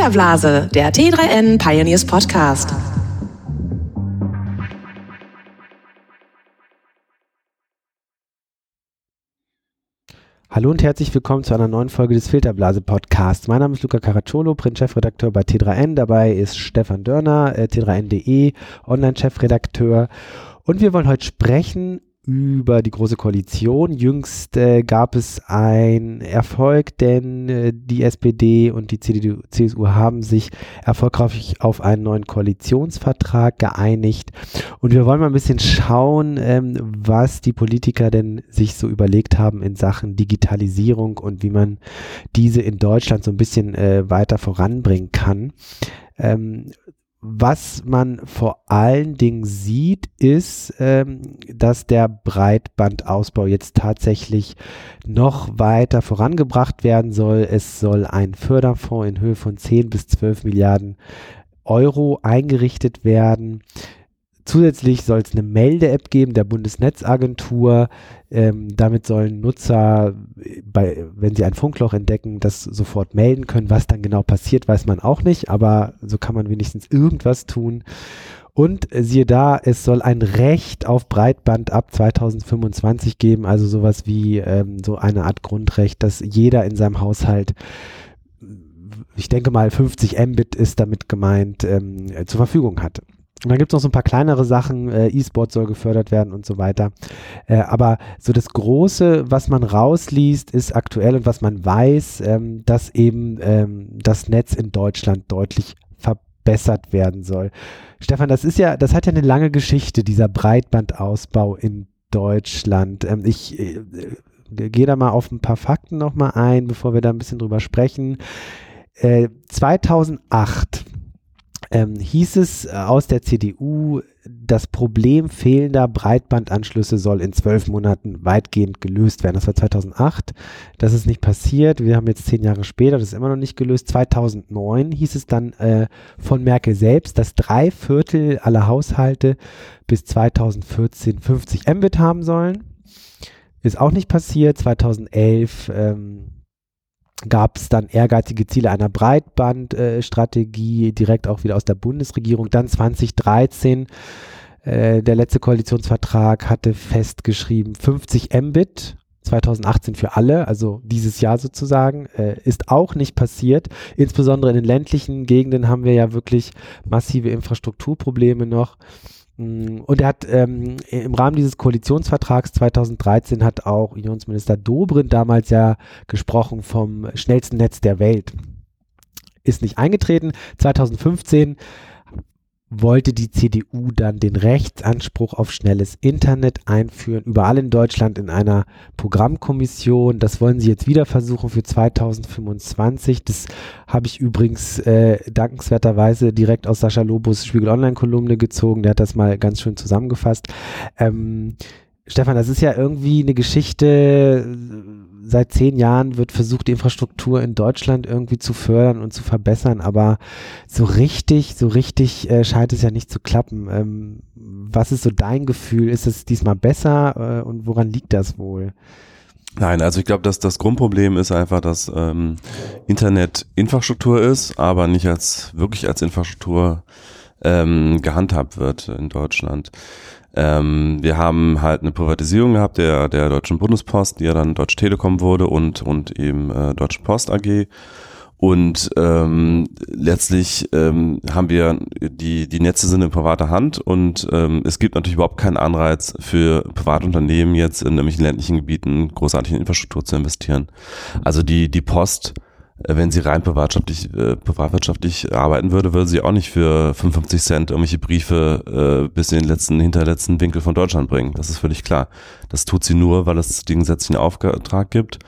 Filterblase, der T3N Pioneers Podcast. Hallo und herzlich willkommen zu einer neuen Folge des Filterblase Podcasts. Mein Name ist Luca Caracciolo, Print-Chefredakteur bei T3N. Dabei ist Stefan Dörner, äh, T3N.de, Online-Chefredakteur. Und wir wollen heute sprechen über die Große Koalition. Jüngst äh, gab es einen Erfolg, denn äh, die SPD und die CDU, CSU haben sich erfolgreich auf einen neuen Koalitionsvertrag geeinigt. Und wir wollen mal ein bisschen schauen, ähm, was die Politiker denn sich so überlegt haben in Sachen Digitalisierung und wie man diese in Deutschland so ein bisschen äh, weiter voranbringen kann. Ähm, was man vor allen Dingen sieht, ist, ähm, dass der Breitbandausbau jetzt tatsächlich noch weiter vorangebracht werden soll. Es soll ein Förderfonds in Höhe von 10 bis 12 Milliarden Euro eingerichtet werden. Zusätzlich soll es eine Melde-App geben der Bundesnetzagentur. Ähm, damit sollen Nutzer, äh, bei, wenn sie ein Funkloch entdecken, das sofort melden können. Was dann genau passiert, weiß man auch nicht, aber so kann man wenigstens irgendwas tun. Und siehe da, es soll ein Recht auf Breitband ab 2025 geben, also sowas wie ähm, so eine Art Grundrecht, dass jeder in seinem Haushalt ich denke mal 50 Mbit ist damit gemeint, ähm, zur Verfügung hat. Und dann gibt es noch so ein paar kleinere Sachen, äh, E-Sport soll gefördert werden und so weiter. Äh, aber so das Große, was man rausliest, ist aktuell und was man weiß, ähm, dass eben ähm, das Netz in Deutschland deutlich verbessert werden soll. Stefan, das ist ja, das hat ja eine lange Geschichte, dieser Breitbandausbau in Deutschland. Ähm, ich äh, gehe da mal auf ein paar Fakten nochmal ein, bevor wir da ein bisschen drüber sprechen. 2008 äh, ähm, hieß es äh, aus der CDU, das Problem fehlender Breitbandanschlüsse soll in zwölf Monaten weitgehend gelöst werden. Das war 2008. Das ist nicht passiert. Wir haben jetzt zehn Jahre später, das ist immer noch nicht gelöst. 2009 hieß es dann äh, von Merkel selbst, dass drei Viertel aller Haushalte bis 2014 50 Mbit haben sollen. Ist auch nicht passiert. 2011 ähm, gab es dann ehrgeizige Ziele einer Breitbandstrategie, äh, direkt auch wieder aus der Bundesregierung. Dann 2013, äh, der letzte Koalitionsvertrag hatte festgeschrieben 50 Mbit. 2018 für alle, also dieses Jahr sozusagen, äh, ist auch nicht passiert. Insbesondere in den ländlichen Gegenden haben wir ja wirklich massive Infrastrukturprobleme noch. Mm, und er hat ähm, im Rahmen dieses Koalitionsvertrags 2013 hat auch Unionsminister Dobrindt damals ja gesprochen vom schnellsten Netz der Welt. Ist nicht eingetreten. 2015 wollte die CDU dann den Rechtsanspruch auf schnelles Internet einführen, überall in Deutschland in einer Programmkommission. Das wollen sie jetzt wieder versuchen für 2025. Das habe ich übrigens äh, dankenswerterweise direkt aus Sascha Lobos Spiegel Online-Kolumne gezogen. Der hat das mal ganz schön zusammengefasst. Ähm, Stefan, das ist ja irgendwie eine Geschichte seit zehn Jahren wird versucht, die Infrastruktur in Deutschland irgendwie zu fördern und zu verbessern, aber so richtig, so richtig äh, scheint es ja nicht zu klappen. Ähm, was ist so dein Gefühl? Ist es diesmal besser äh, und woran liegt das wohl? Nein, also ich glaube, dass das Grundproblem ist einfach, dass ähm, Internet Infrastruktur ist, aber nicht als wirklich als Infrastruktur ähm, gehandhabt wird in Deutschland. Ähm, wir haben halt eine Privatisierung gehabt der, der Deutschen Bundespost, die ja dann Deutsche Telekom wurde und, und eben äh, Deutsche Post AG. Und ähm, letztlich ähm, haben wir die, die Netze sind in privater Hand und ähm, es gibt natürlich überhaupt keinen Anreiz für Privatunternehmen jetzt in irgendwelchen ländlichen Gebieten großartig in Infrastruktur zu investieren. Also die, die Post wenn sie rein privatwirtschaftlich, äh, privatwirtschaftlich arbeiten würde, würde sie auch nicht für 55 Cent irgendwelche Briefe äh, bis in den letzten, hinterletzten Winkel von Deutschland bringen. Das ist völlig klar. Das tut sie nur, weil es den gesetzlichen Auftrag gibt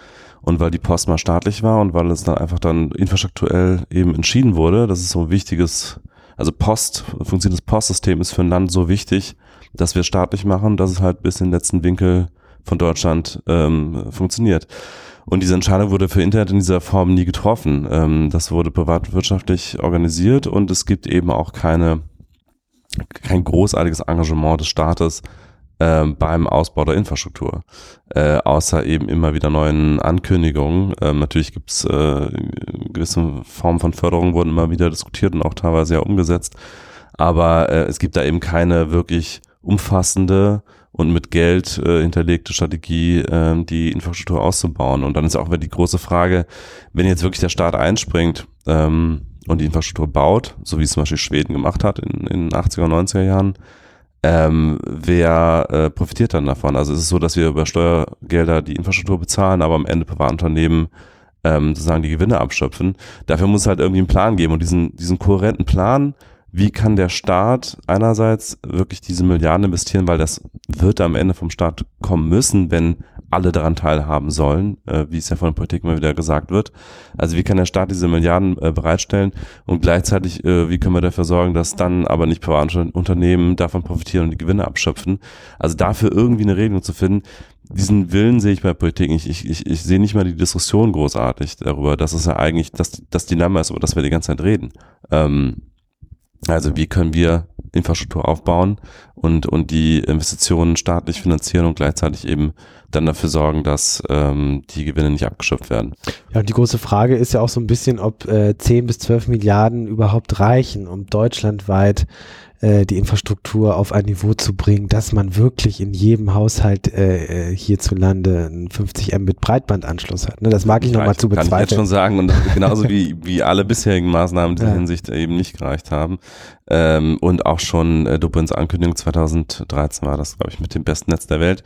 und weil die Post mal staatlich war und weil es dann einfach dann infrastrukturell eben entschieden wurde. Das ist so ein wichtiges, also Post, funktionierendes Postsystem ist für ein Land so wichtig, dass wir staatlich machen, dass es halt bis in den letzten Winkel von Deutschland ähm, funktioniert. Und diese Entscheidung wurde für Internet in dieser Form nie getroffen. Ähm, das wurde privatwirtschaftlich organisiert und es gibt eben auch keine, kein großartiges Engagement des Staates, äh, beim Ausbau der Infrastruktur. Äh, außer eben immer wieder neuen Ankündigungen. Ähm, natürlich gibt es äh, gewisse Formen von Förderung, wurden immer wieder diskutiert und auch teilweise ja umgesetzt. Aber äh, es gibt da eben keine wirklich umfassende und mit Geld äh, hinterlegte Strategie, äh, die Infrastruktur auszubauen. Und dann ist auch wieder die große Frage, wenn jetzt wirklich der Staat einspringt ähm, und die Infrastruktur baut, so wie es zum Beispiel Schweden gemacht hat in, in den 80er, 90er Jahren, ähm, wer äh, profitiert dann davon? Also es ist so, dass wir über Steuergelder die Infrastruktur bezahlen, aber am Ende Privatunternehmen ähm, sozusagen die Gewinne abschöpfen. Dafür muss es halt irgendwie einen Plan geben und diesen, diesen kohärenten Plan, wie kann der Staat einerseits wirklich diese Milliarden investieren, weil das wird am Ende vom Staat kommen müssen, wenn alle daran teilhaben sollen, äh, wie es ja von der Politik immer wieder gesagt wird. Also wie kann der Staat diese Milliarden äh, bereitstellen und gleichzeitig, äh, wie können wir dafür sorgen, dass dann aber nicht private Unternehmen davon profitieren und die Gewinne abschöpfen. Also dafür irgendwie eine Regelung zu finden, diesen Willen sehe ich bei Politik nicht. Ich, ich, ich sehe nicht mal die Diskussion großartig darüber, dass es ja eigentlich das, das Dilemma ist, über das wir die ganze Zeit reden. Ähm, also wie können wir Infrastruktur aufbauen und, und die Investitionen staatlich finanzieren und gleichzeitig eben dann dafür sorgen, dass ähm, die Gewinne nicht abgeschöpft werden. Ja, und die große Frage ist ja auch so ein bisschen, ob äh, 10 bis 12 Milliarden überhaupt reichen, um deutschlandweit äh, die Infrastruktur auf ein Niveau zu bringen, dass man wirklich in jedem Haushalt äh, äh hierzulande einen 50 Mbit Breitbandanschluss hat. Ne? Das mag ich nochmal zu bezweifeln. Kann ich jetzt schon sagen und genauso wie, wie alle bisherigen Maßnahmen in dieser ja. Hinsicht eben nicht gereicht haben. Ähm, und auch schon äh, Dubrins Ankündigung 2013 war das, glaube ich, mit dem besten Netz der Welt.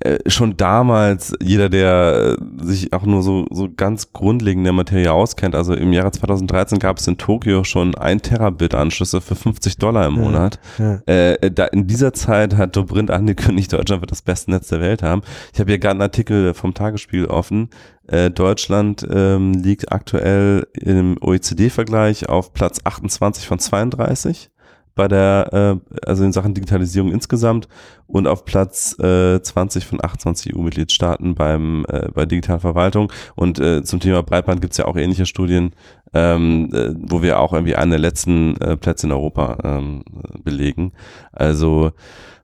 Äh, schon damals, jeder, der äh, sich auch nur so, so ganz grundlegend in der Materie auskennt, also im Jahre 2013 gab es in Tokio schon ein Terabit Anschlüsse für 50 Dollar im Monat. Ja, ja. Äh, da, in dieser Zeit hat Dobrindt angekündigt, Deutschland wird das beste Netz der Welt haben. Ich habe hier gerade einen Artikel vom Tagesspiel offen. Äh, Deutschland ähm, liegt aktuell im OECD-Vergleich auf Platz 28 von 32 bei der, äh, also in Sachen Digitalisierung insgesamt und auf Platz äh, 20 von 28 EU-Mitgliedstaaten beim äh, bei Digitalverwaltung. Und äh, zum Thema Breitband gibt's ja auch ähnliche Studien, ähm, äh, wo wir auch irgendwie einen der letzten äh, Plätze in Europa ähm, belegen. Also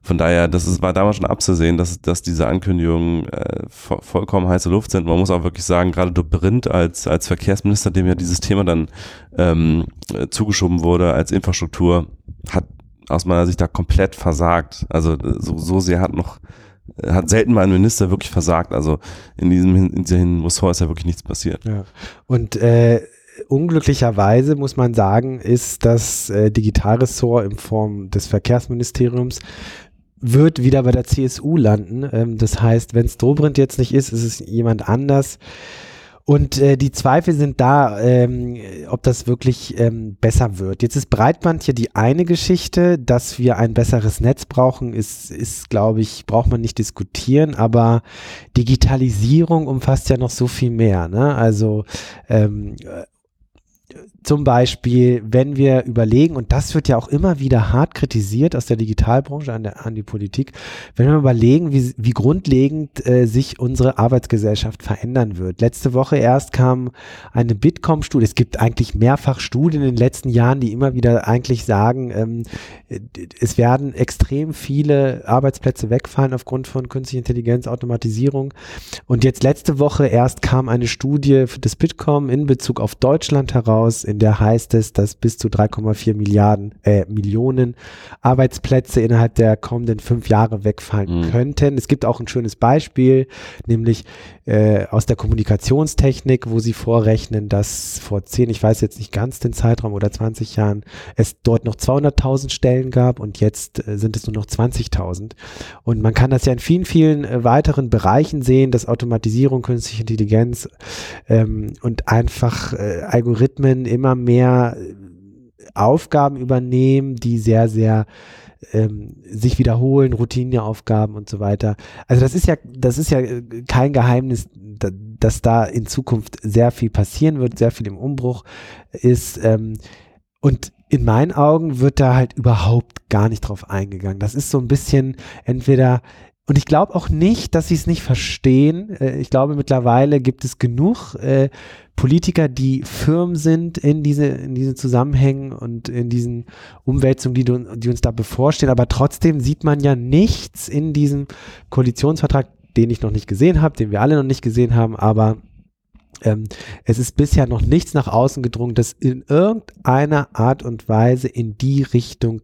von daher, das ist, war damals schon abzusehen, dass, dass diese Ankündigungen äh, vo vollkommen heiße Luft sind. Man muss auch wirklich sagen, gerade Dobrindt als, als Verkehrsminister, dem ja dieses Thema dann ähm, zugeschoben wurde als Infrastruktur, hat aus meiner Sicht da komplett versagt. Also so, so sehr hat noch hat selten mal ein Minister wirklich versagt. Also in diesem in diesem Ressort ist ja wirklich nichts passiert. Ja. Und äh, unglücklicherweise muss man sagen, ist das äh, Digitalressort in Form des Verkehrsministeriums wird wieder bei der CSU landen. Ähm, das heißt, wenn es Dobrindt jetzt nicht ist, ist es jemand anders. Und äh, die Zweifel sind da, ähm, ob das wirklich ähm, besser wird. Jetzt ist Breitband hier die eine Geschichte, dass wir ein besseres Netz brauchen, ist, ist glaube ich, braucht man nicht diskutieren, aber Digitalisierung umfasst ja noch so viel mehr. Ne? Also ähm, zum Beispiel, wenn wir überlegen, und das wird ja auch immer wieder hart kritisiert aus der Digitalbranche an, der, an die Politik, wenn wir überlegen, wie, wie grundlegend äh, sich unsere Arbeitsgesellschaft verändern wird. Letzte Woche erst kam eine Bitkom-Studie, es gibt eigentlich mehrfach Studien in den letzten Jahren, die immer wieder eigentlich sagen, ähm, es werden extrem viele Arbeitsplätze wegfallen aufgrund von künstlicher Intelligenz, Automatisierung. Und jetzt letzte Woche erst kam eine Studie des Bitkom in Bezug auf Deutschland heraus, in der heißt es, dass bis zu 3,4 Milliarden, äh, Millionen Arbeitsplätze innerhalb der kommenden fünf Jahre wegfallen mhm. könnten. Es gibt auch ein schönes Beispiel, nämlich äh, aus der Kommunikationstechnik, wo sie vorrechnen, dass vor 10, ich weiß jetzt nicht ganz den Zeitraum oder 20 Jahren, es dort noch 200.000 Stellen gab und jetzt äh, sind es nur noch 20.000. Und man kann das ja in vielen, vielen äh, weiteren Bereichen sehen, dass Automatisierung, künstliche Intelligenz ähm, und einfach äh, Algorithmen im immer mehr äh, Aufgaben übernehmen, die sehr, sehr ähm, sich wiederholen, Routineaufgaben und so weiter. Also das ist ja, das ist ja äh, kein Geheimnis, da, dass da in Zukunft sehr viel passieren wird, sehr viel im Umbruch ist. Ähm, und in meinen Augen wird da halt überhaupt gar nicht drauf eingegangen. Das ist so ein bisschen entweder und ich glaube auch nicht, dass sie es nicht verstehen. Äh, ich glaube, mittlerweile gibt es genug äh, Politiker, die firm sind in diese, in diesen Zusammenhängen und in diesen Umwälzungen, die, die uns da bevorstehen. Aber trotzdem sieht man ja nichts in diesem Koalitionsvertrag, den ich noch nicht gesehen habe, den wir alle noch nicht gesehen haben, aber ähm, es ist bisher noch nichts nach außen gedrungen, dass in irgendeiner Art und Weise in die Richtung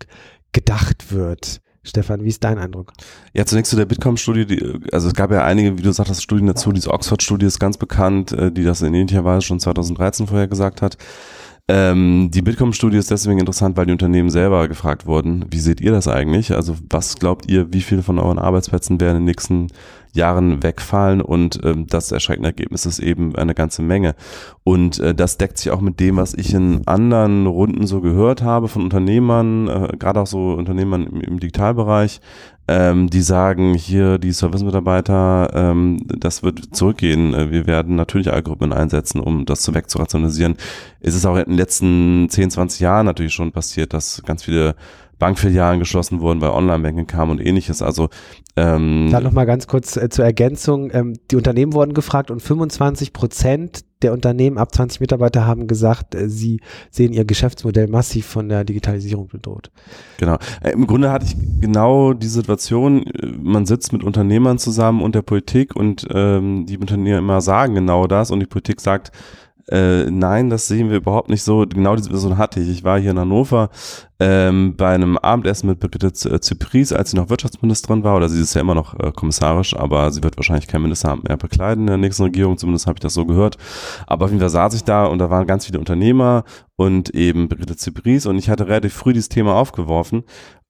gedacht wird. Stefan, wie ist dein Eindruck? Ja, zunächst zu der Bitkom-Studie. Also es gab ja einige, wie du sagtest, Studien dazu. Diese Oxford-Studie ist ganz bekannt, äh, die das in ähnlicher Weise schon 2013 vorher gesagt hat. Ähm, die Bitkom-Studie ist deswegen interessant, weil die Unternehmen selber gefragt wurden, wie seht ihr das eigentlich? Also was glaubt ihr, wie viele von euren Arbeitsplätzen werden in den nächsten Jahren wegfallen und ähm, das erschreckende Ergebnis ist eben eine ganze Menge. Und äh, das deckt sich auch mit dem, was ich in anderen Runden so gehört habe von Unternehmern, äh, gerade auch so Unternehmern im, im Digitalbereich, ähm, die sagen, hier die Service-Mitarbeiter, ähm, das wird zurückgehen. Äh, wir werden natürlich Algorithmen einsetzen, um das zu wegzurationalisieren. Es ist auch in den letzten 10, 20 Jahren natürlich schon passiert, dass ganz viele Bankfilialen geschlossen wurden, weil Online-Banking kam und ähnliches. Also ähm, Dann nochmal ganz kurz äh, zur Ergänzung. Ähm, die Unternehmen wurden gefragt und 25 Prozent der Unternehmen ab 20 Mitarbeiter haben gesagt, äh, sie sehen ihr Geschäftsmodell massiv von der Digitalisierung bedroht. Genau. Äh, Im Grunde hatte ich genau die Situation, äh, man sitzt mit Unternehmern zusammen und der Politik und ähm, die Unternehmer immer sagen genau das und die Politik sagt, äh, nein, das sehen wir überhaupt nicht so. Genau diese Person hatte ich. Ich war hier in Hannover ähm, bei einem Abendessen mit Brigitte Zypries, als sie noch Wirtschaftsministerin war, oder sie ist ja immer noch äh, kommissarisch, aber sie wird wahrscheinlich kein Ministeramt mehr bekleiden in der nächsten Regierung, zumindest habe ich das so gehört. Aber auf jeden Fall saß ich da und da waren ganz viele Unternehmer und eben Brigitte Zypries und ich hatte relativ früh dieses Thema aufgeworfen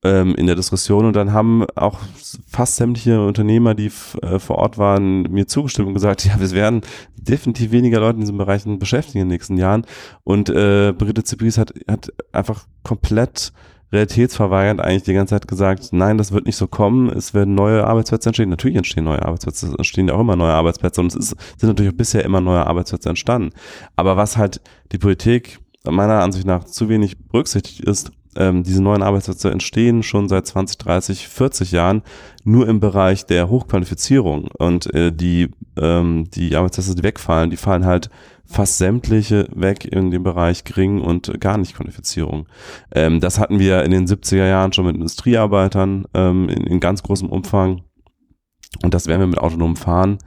ähm, in der Diskussion. Und dann haben auch fast sämtliche Unternehmer, die äh, vor Ort waren, mir zugestimmt und gesagt, ja, wir werden definitiv weniger Leute in diesen Bereichen beschäftigen in den nächsten Jahren. Und äh, Brigitte Zipris hat, hat einfach komplett realitätsverweigernd eigentlich die ganze Zeit gesagt, nein, das wird nicht so kommen, es werden neue Arbeitsplätze entstehen. Natürlich entstehen neue Arbeitsplätze, es entstehen ja auch immer neue Arbeitsplätze. Und es ist, sind natürlich auch bisher immer neue Arbeitsplätze entstanden. Aber was halt die Politik meiner Ansicht nach zu wenig berücksichtigt ist, ähm, diese neuen Arbeitsplätze entstehen schon seit 20, 30, 40 Jahren nur im Bereich der Hochqualifizierung. Und äh, die, ähm, die Arbeitsplätze, die wegfallen, die fallen halt fast sämtliche weg in dem Bereich gering und gar nicht Qualifizierung. Ähm, das hatten wir in den 70er Jahren schon mit Industriearbeitern ähm, in, in ganz großem Umfang. Und das werden wir mit autonomem Fahren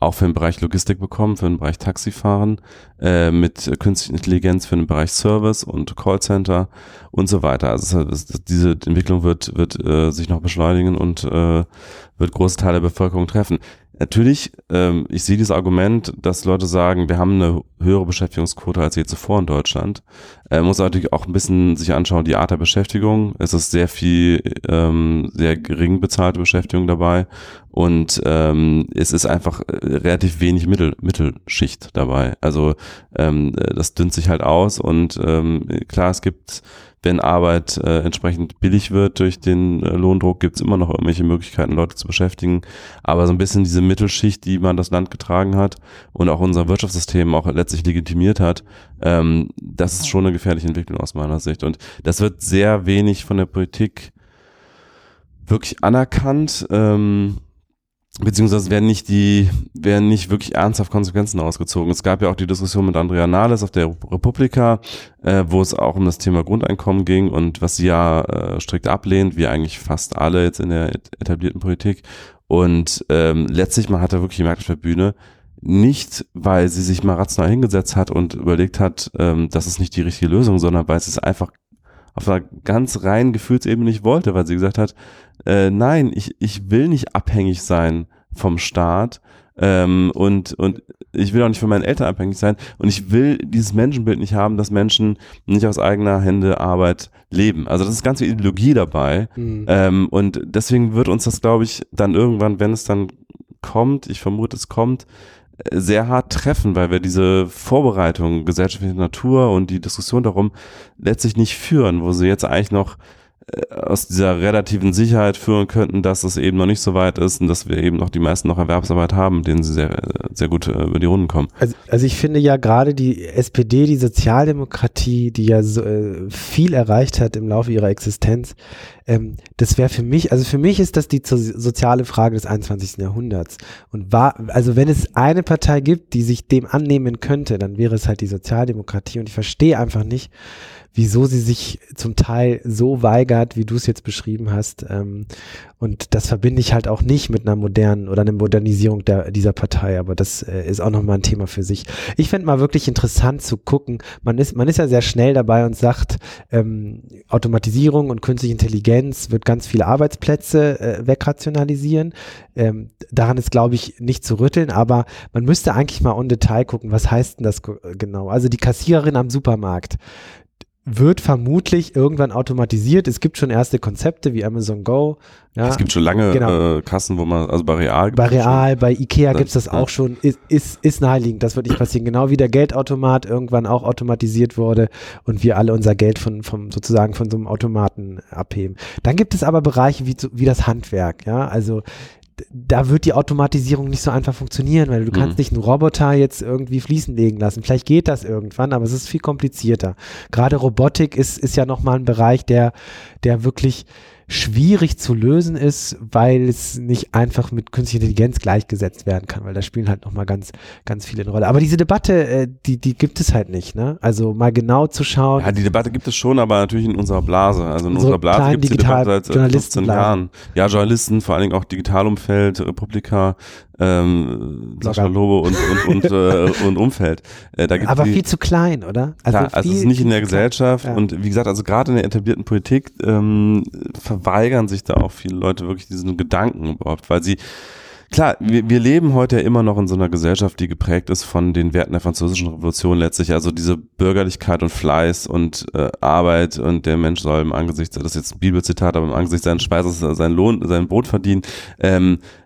auch für den Bereich Logistik bekommen, für den Bereich Taxifahren, äh, mit künstlicher Intelligenz für den Bereich Service und Callcenter und so weiter. Also das, das, diese Entwicklung wird, wird äh, sich noch beschleunigen und äh, wird große Teile der Bevölkerung treffen. Natürlich, ähm, ich sehe dieses Argument, dass Leute sagen, wir haben eine höhere Beschäftigungsquote als je zuvor in Deutschland. Äh, muss natürlich auch ein bisschen sich anschauen, die Art der Beschäftigung. Es ist sehr viel, ähm, sehr gering bezahlte Beschäftigung dabei und ähm, es ist einfach äh, relativ wenig Mittel, Mittelschicht dabei. Also ähm, das dünnt sich halt aus und ähm, klar, es gibt wenn Arbeit äh, entsprechend billig wird durch den äh, Lohndruck, gibt es immer noch irgendwelche Möglichkeiten, Leute zu beschäftigen. Aber so ein bisschen diese Mittelschicht, die man das Land getragen hat und auch unser Wirtschaftssystem auch letztlich legitimiert hat, ähm, das ist schon eine gefährliche Entwicklung aus meiner Sicht. Und das wird sehr wenig von der Politik wirklich anerkannt. Ähm, beziehungsweise werden nicht die, werden nicht wirklich ernsthaft Konsequenzen ausgezogen. Es gab ja auch die Diskussion mit Andrea Nahles auf der Republika, äh, wo es auch um das Thema Grundeinkommen ging und was sie ja äh, strikt ablehnt, wie eigentlich fast alle jetzt in der etablierten Politik. Und ähm, letztlich, man hat da wirklich gemerkt auf der Bühne, nicht, weil sie sich mal rational hingesetzt hat und überlegt hat, ähm, das ist nicht die richtige Lösung, sondern weil es einfach auf einer ganz reinen Gefühlsebene nicht wollte, weil sie gesagt hat, äh, nein, ich, ich will nicht abhängig sein vom Staat ähm, und, und ich will auch nicht von meinen Eltern abhängig sein und ich will dieses Menschenbild nicht haben, dass Menschen nicht aus eigener Hände Arbeit leben. Also das ist ganz viel Ideologie dabei mhm. ähm, und deswegen wird uns das, glaube ich, dann irgendwann, wenn es dann kommt, ich vermute, es kommt, sehr hart treffen, weil wir diese Vorbereitung gesellschaftlicher Natur und die Diskussion darum letztlich nicht führen, wo sie jetzt eigentlich noch äh, aus dieser relativen Sicherheit führen könnten, dass es eben noch nicht so weit ist und dass wir eben noch die meisten noch Erwerbsarbeit haben, denen sie sehr, sehr gut äh, über die Runden kommen. Also, also ich finde ja gerade die SPD, die Sozialdemokratie, die ja so, äh, viel erreicht hat im Laufe ihrer Existenz, ähm, das wäre für mich, also für mich ist das die soziale Frage des 21. Jahrhunderts. Und war, also wenn es eine Partei gibt, die sich dem annehmen könnte, dann wäre es halt die Sozialdemokratie. Und ich verstehe einfach nicht, wieso sie sich zum Teil so weigert, wie du es jetzt beschrieben hast. Ähm, und das verbinde ich halt auch nicht mit einer modernen oder einer Modernisierung der, dieser Partei, aber das äh, ist auch nochmal ein Thema für sich. Ich fände mal wirklich interessant zu gucken, man ist, man ist ja sehr schnell dabei und sagt, ähm, Automatisierung und künstliche Intelligenz wird ganz viele Arbeitsplätze äh, wegrationalisieren. Ähm, daran ist, glaube ich, nicht zu rütteln, aber man müsste eigentlich mal on Detail gucken, was heißt denn das genau? Also die Kassiererin am Supermarkt, wird vermutlich irgendwann automatisiert. Es gibt schon erste Konzepte wie Amazon Go. Ja, es gibt schon lange genau. äh, Kassen, wo man, also bei Real. Bei Real, bei Ikea gibt es das ja. auch schon. Ist, ist, ist naheliegend, das wird nicht passieren. Genau wie der Geldautomat irgendwann auch automatisiert wurde und wir alle unser Geld von, vom, sozusagen von so einem Automaten abheben. Dann gibt es aber Bereiche wie, wie das Handwerk. Ja, also da wird die Automatisierung nicht so einfach funktionieren, weil du mhm. kannst nicht einen Roboter jetzt irgendwie fließen legen lassen. Vielleicht geht das irgendwann, aber es ist viel komplizierter. Gerade Robotik ist, ist ja nochmal ein Bereich, der, der wirklich schwierig zu lösen ist, weil es nicht einfach mit künstlicher Intelligenz gleichgesetzt werden kann, weil da spielen halt nochmal ganz, ganz viele eine Rolle. Aber diese Debatte, äh, die, die gibt es halt nicht, ne? Also mal genau zu schauen. Ja, die Debatte gibt es schon, aber natürlich in unserer Blase. Also in so unserer Blase gibt es die Debatte seit 15 Jahren. Ja, Journalisten, vor allen Dingen auch Digitalumfeld, Republika, ähm, Sascha Lobe und, und, und, äh, und Umfeld. Äh, da gibt's Aber die, viel zu klein, oder? Also, klar, also es ist nicht in der Gesellschaft ja. und wie gesagt, also gerade in der etablierten Politik ähm, verweigern sich da auch viele Leute wirklich diesen Gedanken überhaupt, weil sie Klar, wir, wir leben heute ja immer noch in so einer Gesellschaft, die geprägt ist von den Werten der französischen Revolution letztlich. Also diese Bürgerlichkeit und Fleiß und äh, Arbeit und der Mensch soll im Angesicht, das ist jetzt ein Bibelzitat, aber im Angesicht seines Speises sein Lohn, sein Brot verdienen. Ähm, äh,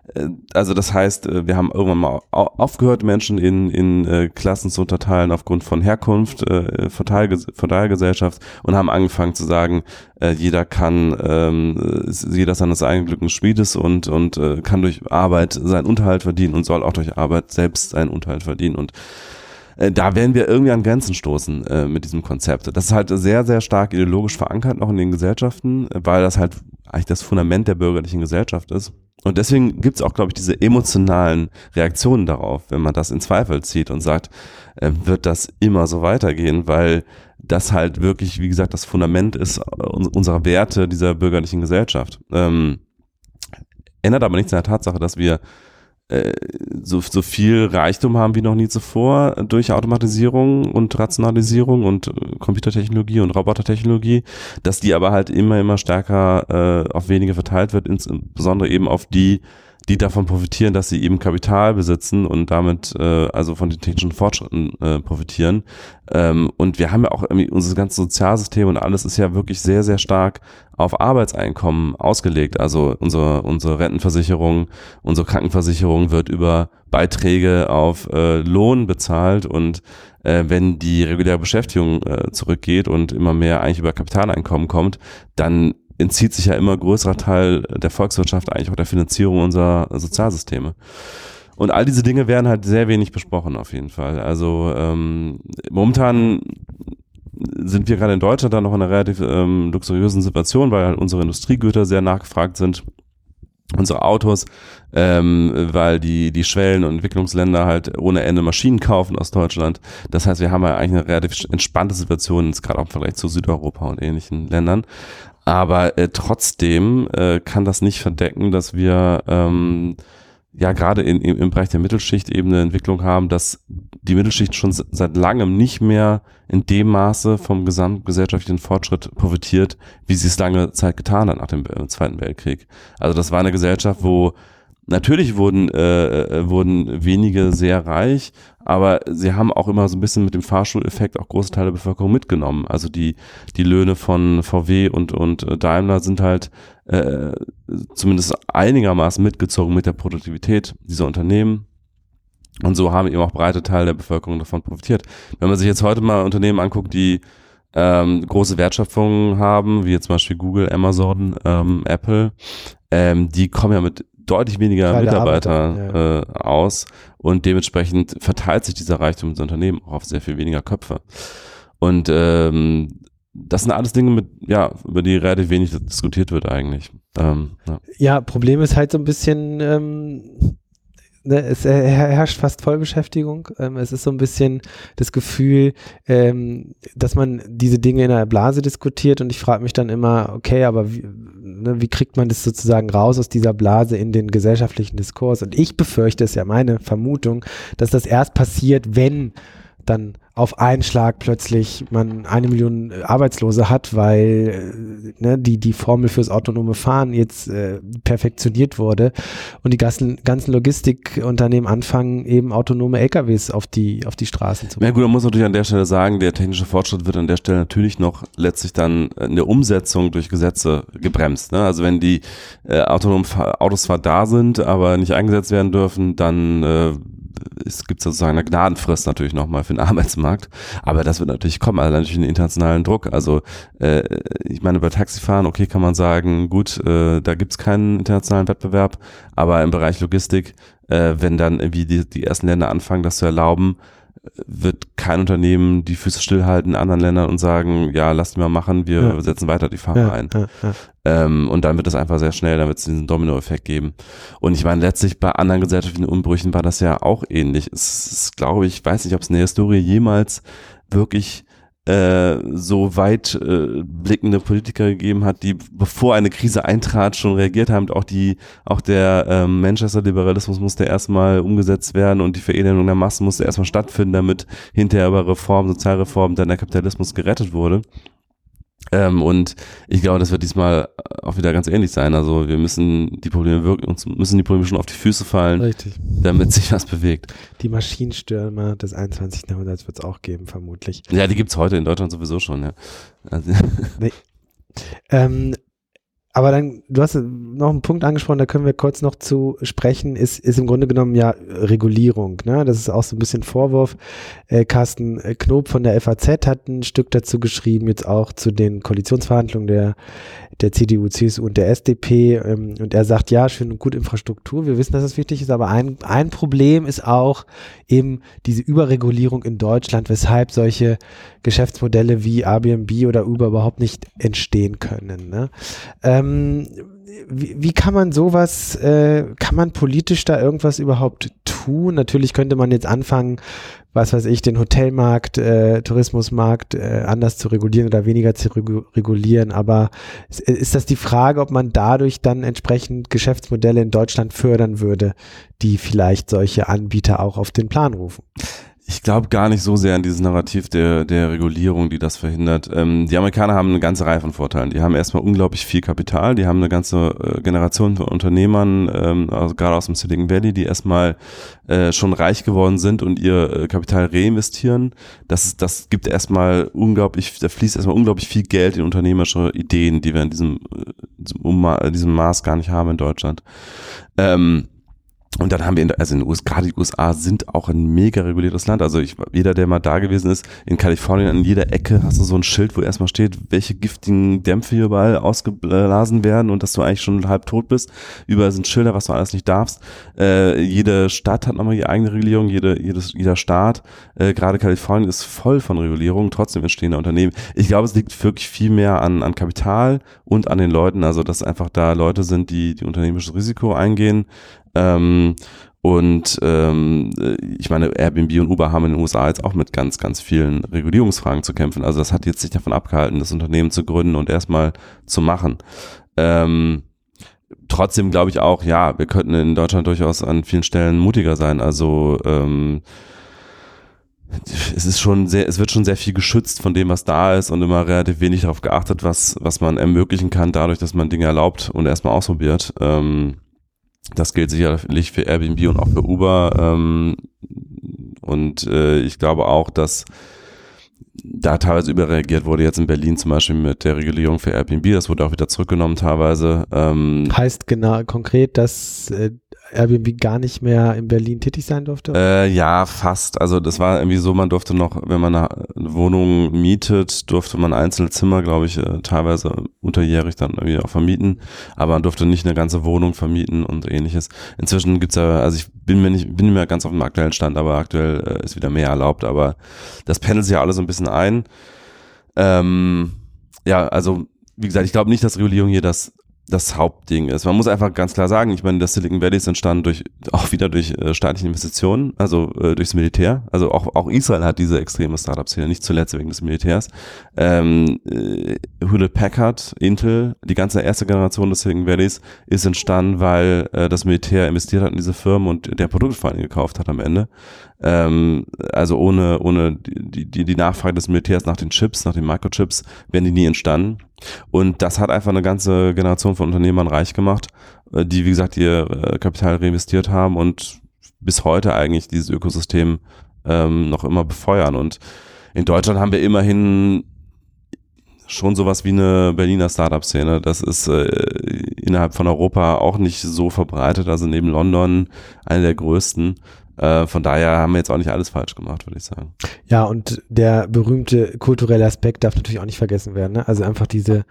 also das heißt, äh, wir haben irgendwann mal aufgehört, Menschen in, in äh, Klassen zu unterteilen aufgrund von Herkunft, äh, Verteilgesellschaft und haben angefangen zu sagen, äh, jeder kann, ähm, jeder seines eigenen Glückes Schmiedes und, und äh, kann durch Arbeit seinen Unterhalt verdienen und soll auch durch Arbeit selbst seinen Unterhalt verdienen und äh, da werden wir irgendwie an Grenzen stoßen äh, mit diesem Konzept. Das ist halt sehr, sehr stark ideologisch verankert noch in den Gesellschaften, weil das halt eigentlich das Fundament der bürgerlichen Gesellschaft ist. Und deswegen gibt es auch, glaube ich, diese emotionalen Reaktionen darauf, wenn man das in Zweifel zieht und sagt, äh, wird das immer so weitergehen, weil das halt wirklich, wie gesagt, das Fundament ist äh, unserer Werte dieser bürgerlichen Gesellschaft. Ähm, ändert aber nichts an der Tatsache, dass wir so, so viel Reichtum haben wie noch nie zuvor durch Automatisierung und Rationalisierung und äh, Computertechnologie und Robotertechnologie, dass die aber halt immer, immer stärker äh, auf wenige verteilt wird, insbesondere eben auf die, die davon profitieren, dass sie eben Kapital besitzen und damit äh, also von den technischen Fortschritten äh, profitieren. Ähm, und wir haben ja auch irgendwie unser ganzes Sozialsystem und alles ist ja wirklich sehr, sehr stark auf Arbeitseinkommen ausgelegt. Also unsere, unsere Rentenversicherung, unsere Krankenversicherung wird über Beiträge auf äh, Lohn bezahlt und äh, wenn die reguläre Beschäftigung äh, zurückgeht und immer mehr eigentlich über Kapitaleinkommen kommt, dann entzieht sich ja immer größerer Teil der Volkswirtschaft eigentlich auch der Finanzierung unserer Sozialsysteme. Und all diese Dinge werden halt sehr wenig besprochen auf jeden Fall. Also ähm, momentan sind wir gerade in Deutschland da noch in einer relativ ähm, luxuriösen Situation, weil halt unsere Industriegüter sehr nachgefragt sind unsere Autos, ähm, weil die, die Schwellen- und Entwicklungsländer halt ohne Ende Maschinen kaufen aus Deutschland. Das heißt, wir haben ja eigentlich eine relativ entspannte Situation, gerade auch im Vergleich zu Südeuropa und ähnlichen Ländern. Aber äh, trotzdem äh, kann das nicht verdecken, dass wir ähm, ja gerade in, im, im Bereich der Mittelschicht eben eine Entwicklung haben, dass die Mittelschicht schon seit langem nicht mehr in dem Maße vom gesamtgesellschaftlichen Fortschritt profitiert, wie sie es lange Zeit getan hat nach dem äh, Zweiten Weltkrieg. Also das war eine Gesellschaft, wo Natürlich wurden, äh, äh, wurden wenige sehr reich, aber sie haben auch immer so ein bisschen mit dem Fahrschuleffekt auch große Teile der Bevölkerung mitgenommen. Also die, die Löhne von VW und, und äh, Daimler sind halt äh, zumindest einigermaßen mitgezogen mit der Produktivität dieser Unternehmen. Und so haben eben auch breite Teile der Bevölkerung davon profitiert. Wenn man sich jetzt heute mal Unternehmen anguckt, die ähm, große Wertschöpfungen haben, wie jetzt zum Beispiel Google, Amazon, ähm, Apple, ähm, die kommen ja mit deutlich weniger Kleine Mitarbeiter ja. äh, aus und dementsprechend verteilt sich dieser Reichtum des Unternehmen auch auf sehr viel weniger Köpfe. Und ähm, das sind alles Dinge, mit, ja, über die relativ wenig diskutiert wird eigentlich. Ähm, ja. ja. Problem ist halt so ein bisschen, ähm, es herrscht fast Vollbeschäftigung. Ähm, es ist so ein bisschen das Gefühl, ähm, dass man diese Dinge in einer Blase diskutiert und ich frage mich dann immer, okay, aber wie, ne, wie kriegt man das sozusagen raus aus dieser Blase in den gesellschaftlichen Diskurs? Und ich befürchte, es ist ja meine Vermutung, dass das erst passiert, wenn dann auf einen Schlag plötzlich man eine Million äh, Arbeitslose hat, weil äh, ne, die, die Formel fürs autonome Fahren jetzt äh, perfektioniert wurde und die ganzen, ganzen Logistikunternehmen anfangen, eben autonome LKWs auf die, auf die Straßen zu bringen. Ja gut, man muss natürlich an der Stelle sagen, der technische Fortschritt wird an der Stelle natürlich noch letztlich dann in der Umsetzung durch Gesetze gebremst. Ne? Also wenn die äh, autonomen Autos zwar da sind, aber nicht eingesetzt werden dürfen, dann äh, es gibt sozusagen eine Gnadenfrist natürlich nochmal für den Arbeitsmarkt, aber das wird natürlich kommen, also natürlich einen internationalen Druck. Also äh, ich meine, bei Taxifahren, okay, kann man sagen, gut, äh, da gibt's keinen internationalen Wettbewerb, aber im Bereich Logistik, äh, wenn dann irgendwie die, die ersten Länder anfangen, das zu erlauben, wird kein Unternehmen die Füße stillhalten in anderen Ländern und sagen, ja, lasst mal machen, wir ja. setzen weiter die Fahrer ja, ein. Ja, ähm, und dann wird es einfach sehr schnell, dann wird es diesen Dominoeffekt geben. Und ich meine, letztlich bei anderen gesellschaftlichen Umbrüchen war das ja auch ähnlich. Es ist, glaube ich, weiß nicht, ob es in der Historie jemals wirklich äh, so weit äh, blickende Politiker gegeben hat, die bevor eine Krise eintrat schon reagiert haben. Auch die, auch der ähm, Manchester-Liberalismus musste erstmal umgesetzt werden und die Verelendung der Massen musste erstmal stattfinden, damit hinterher über Reform, Sozialreform dann der Kapitalismus gerettet wurde. Ähm, und ich glaube, das wird diesmal auch wieder ganz ähnlich sein. Also wir müssen die Probleme wirklich, uns müssen die Probleme schon auf die Füße fallen, Richtig. damit sich was bewegt. Die Maschinenstürmer des 21. Jahrhunderts wird es auch geben, vermutlich. Ja, die gibt's heute in Deutschland sowieso schon, ja. Also nee. ähm, aber dann, du hast noch einen Punkt angesprochen, da können wir kurz noch zu sprechen, ist, ist im Grunde genommen ja Regulierung. Ne? Das ist auch so ein bisschen Vorwurf. Äh, Carsten Knob von der FAZ hat ein Stück dazu geschrieben, jetzt auch zu den Koalitionsverhandlungen der, der CDU, CSU und der SDP. Ähm, und er sagt, ja, schön und gut Infrastruktur, wir wissen, dass das wichtig ist, aber ein, ein Problem ist auch eben diese Überregulierung in Deutschland, weshalb solche Geschäftsmodelle wie Airbnb oder Uber überhaupt nicht entstehen können. Ne? Ähm, wie, wie, kann man sowas, äh, kann man politisch da irgendwas überhaupt tun? Natürlich könnte man jetzt anfangen, was weiß ich, den Hotelmarkt, äh, Tourismusmarkt äh, anders zu regulieren oder weniger zu regulieren. Aber ist, ist das die Frage, ob man dadurch dann entsprechend Geschäftsmodelle in Deutschland fördern würde, die vielleicht solche Anbieter auch auf den Plan rufen? Ich glaube gar nicht so sehr an dieses Narrativ der, der Regulierung, die das verhindert. Ähm, die Amerikaner haben eine ganze Reihe von Vorteilen. Die haben erstmal unglaublich viel Kapital, die haben eine ganze äh, Generation von Unternehmern, ähm, also gerade aus dem Silicon Valley, die erstmal äh, schon reich geworden sind und ihr äh, Kapital reinvestieren. Das, ist, das gibt erstmal unglaublich, da fließt erstmal unglaublich viel Geld in unternehmerische Ideen, die wir in diesem, äh, diesem, diesem Maß gar nicht haben in Deutschland. Ähm, und dann haben wir, in, also in den USA, gerade die USA sind auch ein mega reguliertes Land. Also ich, jeder, der mal da gewesen ist, in Kalifornien an jeder Ecke hast du so ein Schild, wo erstmal steht, welche giftigen Dämpfe hier überall ausgeblasen werden und dass du eigentlich schon halb tot bist. Überall sind Schilder, was du alles nicht darfst. Äh, jede Stadt hat nochmal ihre eigene Regulierung, jede, jedes, jeder Staat. Äh, gerade Kalifornien ist voll von Regulierung, trotzdem entstehen da Unternehmen. Ich glaube, es liegt wirklich viel mehr an, an Kapital und an den Leuten. Also, dass einfach da Leute sind, die, die unternehmisches Risiko eingehen, ähm, und ähm, ich meine, Airbnb und Uber haben in den USA jetzt auch mit ganz, ganz vielen Regulierungsfragen zu kämpfen. Also das hat jetzt nicht davon abgehalten, das Unternehmen zu gründen und erstmal zu machen. Ähm, trotzdem glaube ich auch, ja, wir könnten in Deutschland durchaus an vielen Stellen mutiger sein. Also ähm, es ist schon sehr, es wird schon sehr viel geschützt von dem, was da ist und immer relativ wenig darauf geachtet, was, was man ermöglichen kann, dadurch, dass man Dinge erlaubt und erstmal ausprobiert. Ähm, das gilt sicherlich für Airbnb und auch für Uber. Ähm, und äh, ich glaube auch, dass da teilweise überreagiert wurde, jetzt in Berlin zum Beispiel mit der Regulierung für Airbnb, das wurde auch wieder zurückgenommen teilweise. Ähm, heißt genau konkret, dass äh, Airbnb gar nicht mehr in Berlin tätig sein durfte? Äh, ja, fast. Also das war irgendwie so, man durfte noch, wenn man eine Wohnung mietet, durfte man einzelne Zimmer, glaube ich, äh, teilweise unterjährig dann irgendwie auch vermieten, aber man durfte nicht eine ganze Wohnung vermieten und ähnliches. Inzwischen gibt's ja, also ich bin mir nicht, bin mehr ganz auf dem aktuellen Stand, aber aktuell äh, ist wieder mehr erlaubt, aber das pendelt sich ja alles so ein bisschen ein. Ähm, ja, also wie gesagt, ich glaube nicht, dass Regulierung hier das das Hauptding ist. Man muss einfach ganz klar sagen, ich meine, das Silicon Valley ist entstanden durch, auch wieder durch äh, staatliche Investitionen, also äh, durchs Militär. Also auch, auch Israel hat diese extreme Startup-Szene, nicht zuletzt wegen des Militärs. Ähm, äh, Hewlett Packard, Intel, die ganze erste Generation des Silicon Valleys ist entstanden, weil äh, das Militär investiert hat in diese Firmen und der Produkte vor allem gekauft hat am Ende. Ähm, also ohne, ohne die, die, die Nachfrage des Militärs nach den Chips, nach den Microchips, wären die nie entstanden. Und das hat einfach eine ganze Generation von Unternehmern reich gemacht, äh, die, wie gesagt, ihr äh, Kapital reinvestiert haben und bis heute eigentlich dieses Ökosystem ähm, noch immer befeuern. Und in Deutschland haben wir immerhin schon sowas wie eine Berliner Startup-Szene. Das ist äh, innerhalb von Europa auch nicht so verbreitet. Also neben London eine der größten. Äh, von daher haben wir jetzt auch nicht alles falsch gemacht, würde ich sagen. Ja, und der berühmte kulturelle Aspekt darf natürlich auch nicht vergessen werden. Ne? Also einfach diese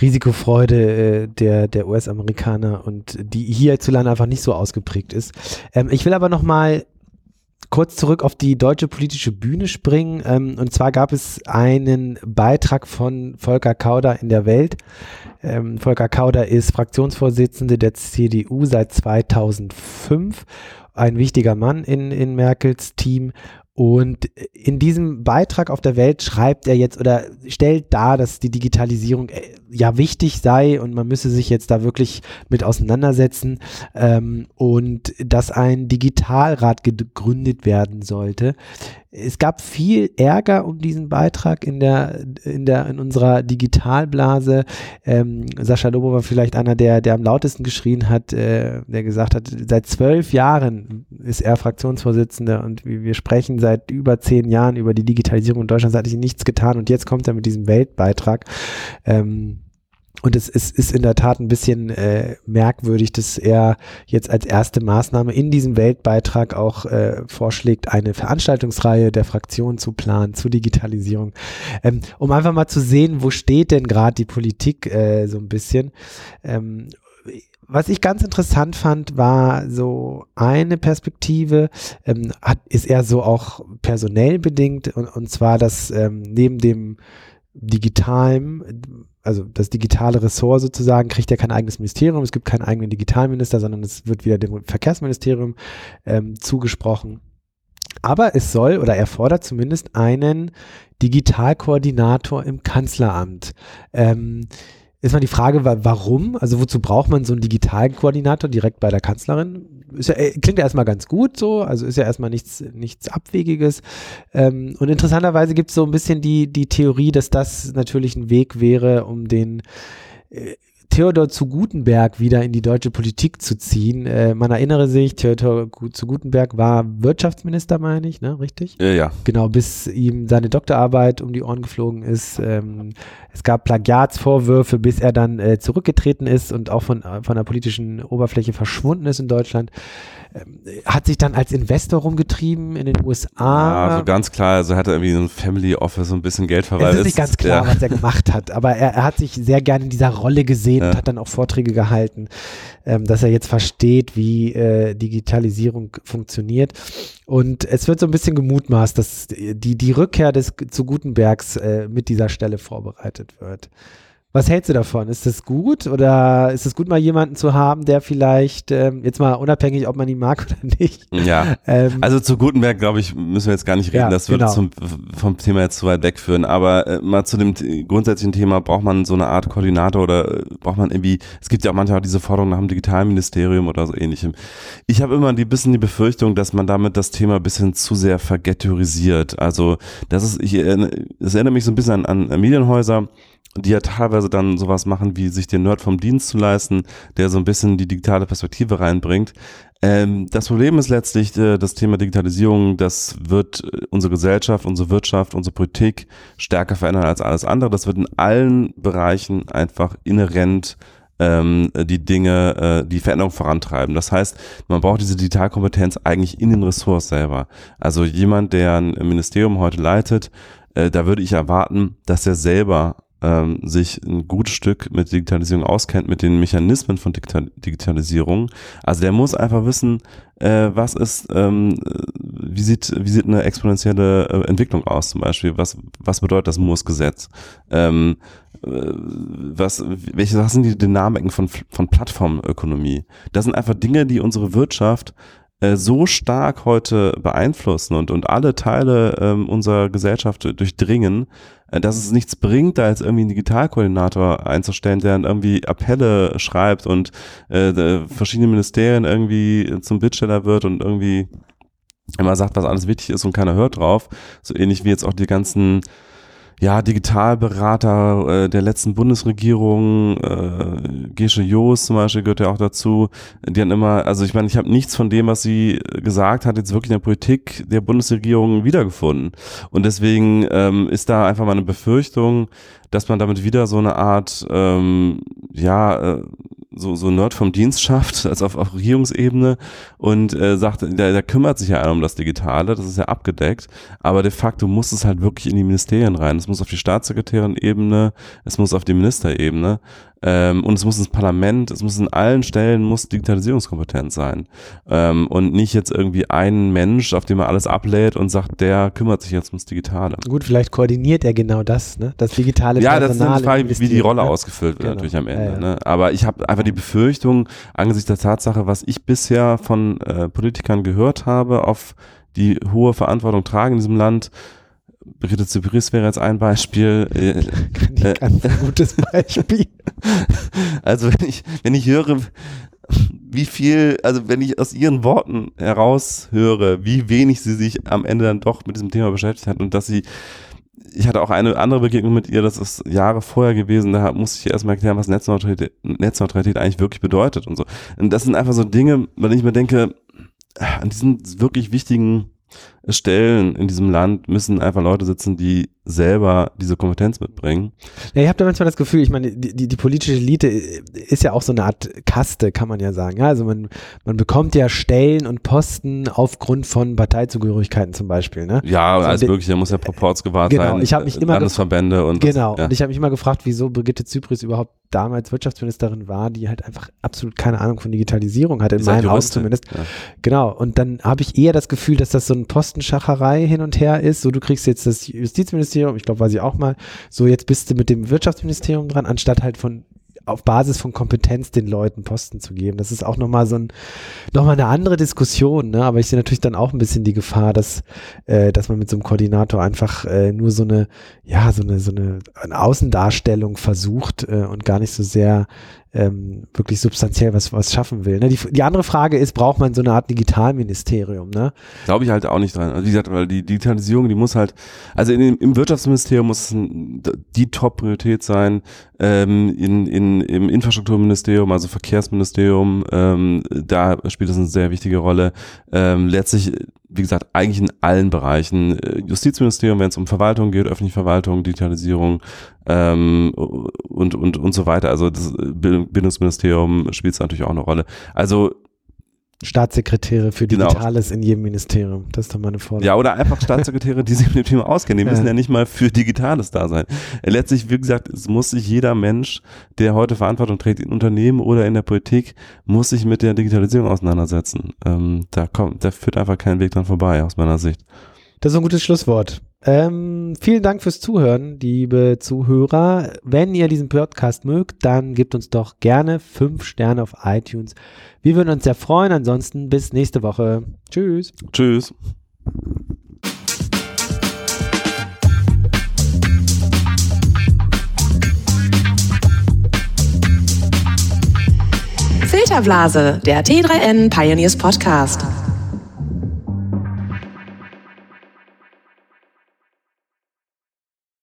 Risikofreude äh, der, der US-Amerikaner und die hierzulande einfach nicht so ausgeprägt ist. Ähm, ich will aber nochmal kurz zurück auf die deutsche politische Bühne springen. Ähm, und zwar gab es einen Beitrag von Volker Kauder in der Welt. Ähm, Volker Kauder ist Fraktionsvorsitzende der CDU seit 2005 ein wichtiger Mann in, in Merkels Team. Und in diesem Beitrag auf der Welt schreibt er jetzt oder stellt dar, dass die Digitalisierung äh, ja wichtig sei und man müsse sich jetzt da wirklich mit auseinandersetzen ähm, und dass ein Digitalrat gegründet werden sollte es gab viel Ärger um diesen Beitrag in der, in der, in unserer Digitalblase. Ähm, Sascha Lobo war vielleicht einer, der, der am lautesten geschrien hat, äh, der gesagt hat, seit zwölf Jahren ist er Fraktionsvorsitzender und wir sprechen seit über zehn Jahren über die Digitalisierung in Deutschland, hat sich nichts getan und jetzt kommt er mit diesem Weltbeitrag. Ähm, und es, es ist in der Tat ein bisschen äh, merkwürdig, dass er jetzt als erste Maßnahme in diesem Weltbeitrag auch äh, vorschlägt, eine Veranstaltungsreihe der Fraktion zu planen zur Digitalisierung. Ähm, um einfach mal zu sehen, wo steht denn gerade die Politik äh, so ein bisschen. Ähm, was ich ganz interessant fand, war so eine Perspektive, ähm, hat, ist eher so auch personell bedingt und, und zwar, dass ähm, neben dem digitalen also das digitale Ressort sozusagen kriegt ja kein eigenes Ministerium, es gibt keinen eigenen Digitalminister, sondern es wird wieder dem Verkehrsministerium ähm, zugesprochen. Aber es soll oder er fordert zumindest einen Digitalkoordinator im Kanzleramt. Ähm, ist mal die Frage, warum? Also wozu braucht man so einen digitalen Koordinator direkt bei der Kanzlerin? Ja, äh, klingt ja erstmal ganz gut so, also ist ja erstmal nichts, nichts Abwegiges. Ähm, und interessanterweise gibt es so ein bisschen die, die Theorie, dass das natürlich ein Weg wäre, um den äh, Theodor zu Gutenberg wieder in die deutsche Politik zu ziehen. Äh, man erinnere sich, Theodor zu Gutenberg war Wirtschaftsminister, meine ich, ne? Richtig? Ja, ja. Genau, bis ihm seine Doktorarbeit um die Ohren geflogen ist. Ähm, es gab Plagiatsvorwürfe, bis er dann äh, zurückgetreten ist und auch von, äh, von der politischen Oberfläche verschwunden ist in Deutschland. Ähm, hat sich dann als Investor rumgetrieben in den USA. Ja, also ganz klar, also hat er irgendwie so ein Family Office so ein bisschen Geld verwaltet. Es ist nicht ganz klar, ja. was er gemacht hat, aber er, er, hat sich sehr gerne in dieser Rolle gesehen ja. und hat dann auch Vorträge gehalten, ähm, dass er jetzt versteht, wie äh, Digitalisierung funktioniert. Und es wird so ein bisschen gemutmaßt, dass die, die Rückkehr des zu Gutenbergs äh, mit dieser Stelle vorbereitet wird. Was hältst du davon? Ist das gut oder ist es gut, mal jemanden zu haben, der vielleicht, ähm, jetzt mal unabhängig, ob man ihn mag oder nicht? Ja. Ähm, also zu Gutenberg, glaube ich, müssen wir jetzt gar nicht reden. Ja, das würde genau. vom Thema jetzt zu weit wegführen. Aber äh, mal zu dem grundsätzlichen Thema, braucht man so eine Art Koordinator oder äh, braucht man irgendwie, es gibt ja auch manchmal diese Forderung nach dem Digitalministerium oder so ähnlichem. Ich habe immer ein bisschen die Befürchtung, dass man damit das Thema ein bisschen zu sehr vergettorisiert. Also das ist, ich, das erinnert mich so ein bisschen an, an Medienhäuser die ja teilweise dann sowas machen, wie sich den Nerd vom Dienst zu leisten, der so ein bisschen die digitale Perspektive reinbringt. Ähm, das Problem ist letztlich äh, das Thema Digitalisierung, das wird äh, unsere Gesellschaft, unsere Wirtschaft, unsere Politik stärker verändern als alles andere. Das wird in allen Bereichen einfach inhärent ähm, die Dinge, äh, die Veränderung vorantreiben. Das heißt, man braucht diese Digitalkompetenz eigentlich in den Ressorts selber. Also jemand, der ein Ministerium heute leitet, äh, da würde ich erwarten, dass er selber ähm, sich ein gutes Stück mit Digitalisierung auskennt, mit den Mechanismen von Digital Digitalisierung. Also der muss einfach wissen, äh, was ist, ähm, wie sieht, wie sieht eine exponentielle äh, Entwicklung aus zum Beispiel? Was, was bedeutet das Moores-Gesetz? Ähm, äh, was, welche, was sind die Dynamiken von, von Plattformökonomie? Das sind einfach Dinge, die unsere Wirtschaft äh, so stark heute beeinflussen und, und alle Teile ähm, unserer Gesellschaft durchdringen, äh, dass es nichts bringt, da jetzt irgendwie einen Digitalkoordinator einzustellen, der dann irgendwie Appelle schreibt und äh, verschiedene Ministerien irgendwie zum Bittsteller wird und irgendwie immer sagt, was alles wichtig ist und keiner hört drauf. So ähnlich wie jetzt auch die ganzen ja, Digitalberater äh, der letzten Bundesregierung, äh, Gesche Joos zum Beispiel gehört ja auch dazu, die haben immer, also ich meine, ich habe nichts von dem, was sie gesagt hat, jetzt wirklich in der Politik der Bundesregierung wiedergefunden. Und deswegen ähm, ist da einfach mal eine Befürchtung, dass man damit wieder so eine Art, ähm, ja, äh, so, so Nerd vom Dienst schafft, also auf, auf Regierungsebene und äh, sagt, der, der kümmert sich ja um das Digitale, das ist ja abgedeckt, aber de facto muss es halt wirklich in die Ministerien rein. Es muss auf die Staatssekretärin-Ebene, es muss auf die Ministerebene ähm, und es muss ins Parlament, es muss in allen Stellen muss Digitalisierungskompetenz sein ähm, und nicht jetzt irgendwie ein Mensch, auf dem er alles ablädt und sagt, der kümmert sich jetzt ums Digitale. Gut, vielleicht koordiniert er genau das, ne? Das digitale Ja, das ist eine Frage, wie die Rolle ne? ausgefüllt wird genau. natürlich am Ende. Ja, ja. Ne? Aber ich habe einfach die Befürchtung angesichts der Tatsache, was ich bisher von äh, Politikern gehört habe, auf die hohe Verantwortung tragen in diesem Land, Brigitte Zypris wäre jetzt ein Beispiel. Äh, äh, ein gutes Beispiel. Also wenn ich, wenn ich höre, wie viel, also wenn ich aus ihren Worten heraushöre, wie wenig sie sich am Ende dann doch mit diesem Thema beschäftigt hat und dass sie ich hatte auch eine andere Begegnung mit ihr, das ist Jahre vorher gewesen, da musste ich erstmal erklären, was Netzneutralität, Netzneutralität eigentlich wirklich bedeutet und so. Und das sind einfach so Dinge, weil ich mir denke, an diesen wirklich wichtigen Stellen in diesem Land müssen einfach Leute sitzen, die selber diese Kompetenz mitbringen. Ja, ich habe da manchmal das Gefühl, ich meine, die, die, die, politische Elite ist ja auch so eine Art Kaste, kann man ja sagen. Ja, also man, man bekommt ja Stellen und Posten aufgrund von Parteizugehörigkeiten zum Beispiel. Ne? Ja, also alles mögliche, muss ja proportsgewahrt genau, sein. Ich habe mich immer Landesverbände und genau. Das, ja. Und ich habe mich immer gefragt, wieso Brigitte Zypris überhaupt damals Wirtschaftsministerin war, die halt einfach absolut keine Ahnung von Digitalisierung hatte, in meinem Haus zumindest. Ja. Genau. Und dann habe ich eher das Gefühl, dass das so ein Postenschacherei hin und her ist. So, du kriegst jetzt das Justizministerium, ich glaube, war sie auch mal, so jetzt bist du mit dem Wirtschaftsministerium dran, anstatt halt von auf Basis von Kompetenz den Leuten Posten zu geben. Das ist auch nochmal so ein, nochmal eine andere Diskussion, ne? Aber ich sehe natürlich dann auch ein bisschen die Gefahr, dass, äh, dass man mit so einem Koordinator einfach äh, nur so eine, ja, so eine, so eine, eine Außendarstellung versucht äh, und gar nicht so sehr ähm, wirklich substanziell was, was schaffen will. Ne? Die, die andere Frage ist, braucht man so eine Art Digitalministerium? Ne? Glaube ich halt auch nicht dran. Also wie gesagt, weil die Digitalisierung, die muss halt, also in, im Wirtschaftsministerium muss die Top-Priorität sein, ähm, in, in, im Infrastrukturministerium, also Verkehrsministerium, ähm, da spielt es eine sehr wichtige Rolle. Ähm, letztlich wie gesagt, eigentlich in allen Bereichen. Äh, Justizministerium, wenn es um Verwaltung geht, öffentliche Verwaltung, Digitalisierung ähm, und, und, und so weiter. Also das Bildungsministerium spielt es natürlich auch eine Rolle. Also Staatssekretäre für genau. Digitales in jedem Ministerium. Das ist doch meine Forderung. Ja, oder einfach Staatssekretäre, die sich mit dem Thema auskennen. Die ja. müssen ja nicht mal für Digitales da sein. Letztlich, wie gesagt, es muss sich jeder Mensch, der heute Verantwortung trägt in Unternehmen oder in der Politik, muss sich mit der Digitalisierung auseinandersetzen. Ähm, da kommt, da führt einfach kein Weg dran vorbei, aus meiner Sicht. Das ist ein gutes Schlusswort. Ähm, vielen Dank fürs Zuhören, liebe Zuhörer. Wenn ihr diesen Podcast mögt, dann gebt uns doch gerne fünf Sterne auf iTunes. Wir würden uns sehr freuen. Ansonsten bis nächste Woche. Tschüss. Tschüss. Filterblase, der T3N Pioneers Podcast.